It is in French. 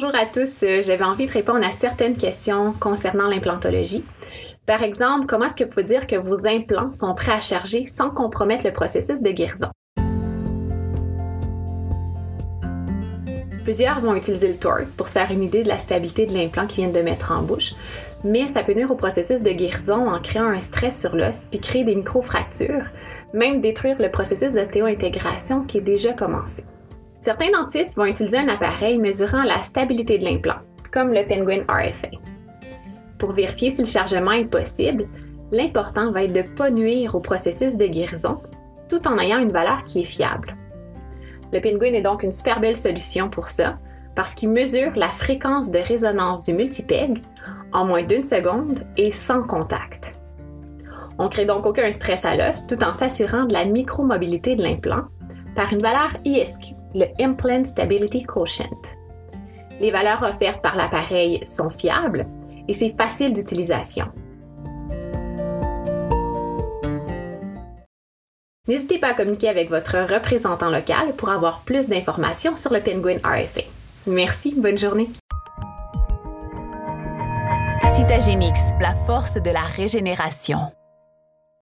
bonjour à tous. Euh, j'avais envie de répondre à certaines questions concernant l'implantologie. Par exemple, comment est-ce que vous pouvez dire que vos implants sont prêts à charger sans compromettre le processus de guérison? Plusieurs vont utiliser le torque pour se faire une idée de la stabilité de l'implant qu'ils viennent de mettre en bouche, mais ça peut nuire au processus de guérison en créant un stress sur l'os puis créer des micro-fractures, même détruire le processus d'ostéo-intégration qui est déjà commencé. Certains dentistes vont utiliser un appareil mesurant la stabilité de l'implant, comme le Penguin RFA. Pour vérifier si le chargement est possible, l'important va être de ne pas nuire au processus de guérison tout en ayant une valeur qui est fiable. Le Penguin est donc une super belle solution pour ça, parce qu'il mesure la fréquence de résonance du multipeg en moins d'une seconde et sans contact. On crée donc aucun stress à l'os tout en s'assurant de la micromobilité de l'implant par une valeur ISQ, le Implant Stability Quotient. Les valeurs offertes par l'appareil sont fiables et c'est facile d'utilisation. N'hésitez pas à communiquer avec votre représentant local pour avoir plus d'informations sur le Penguin RFA. Merci, bonne journée. Citagénix, la force de la régénération.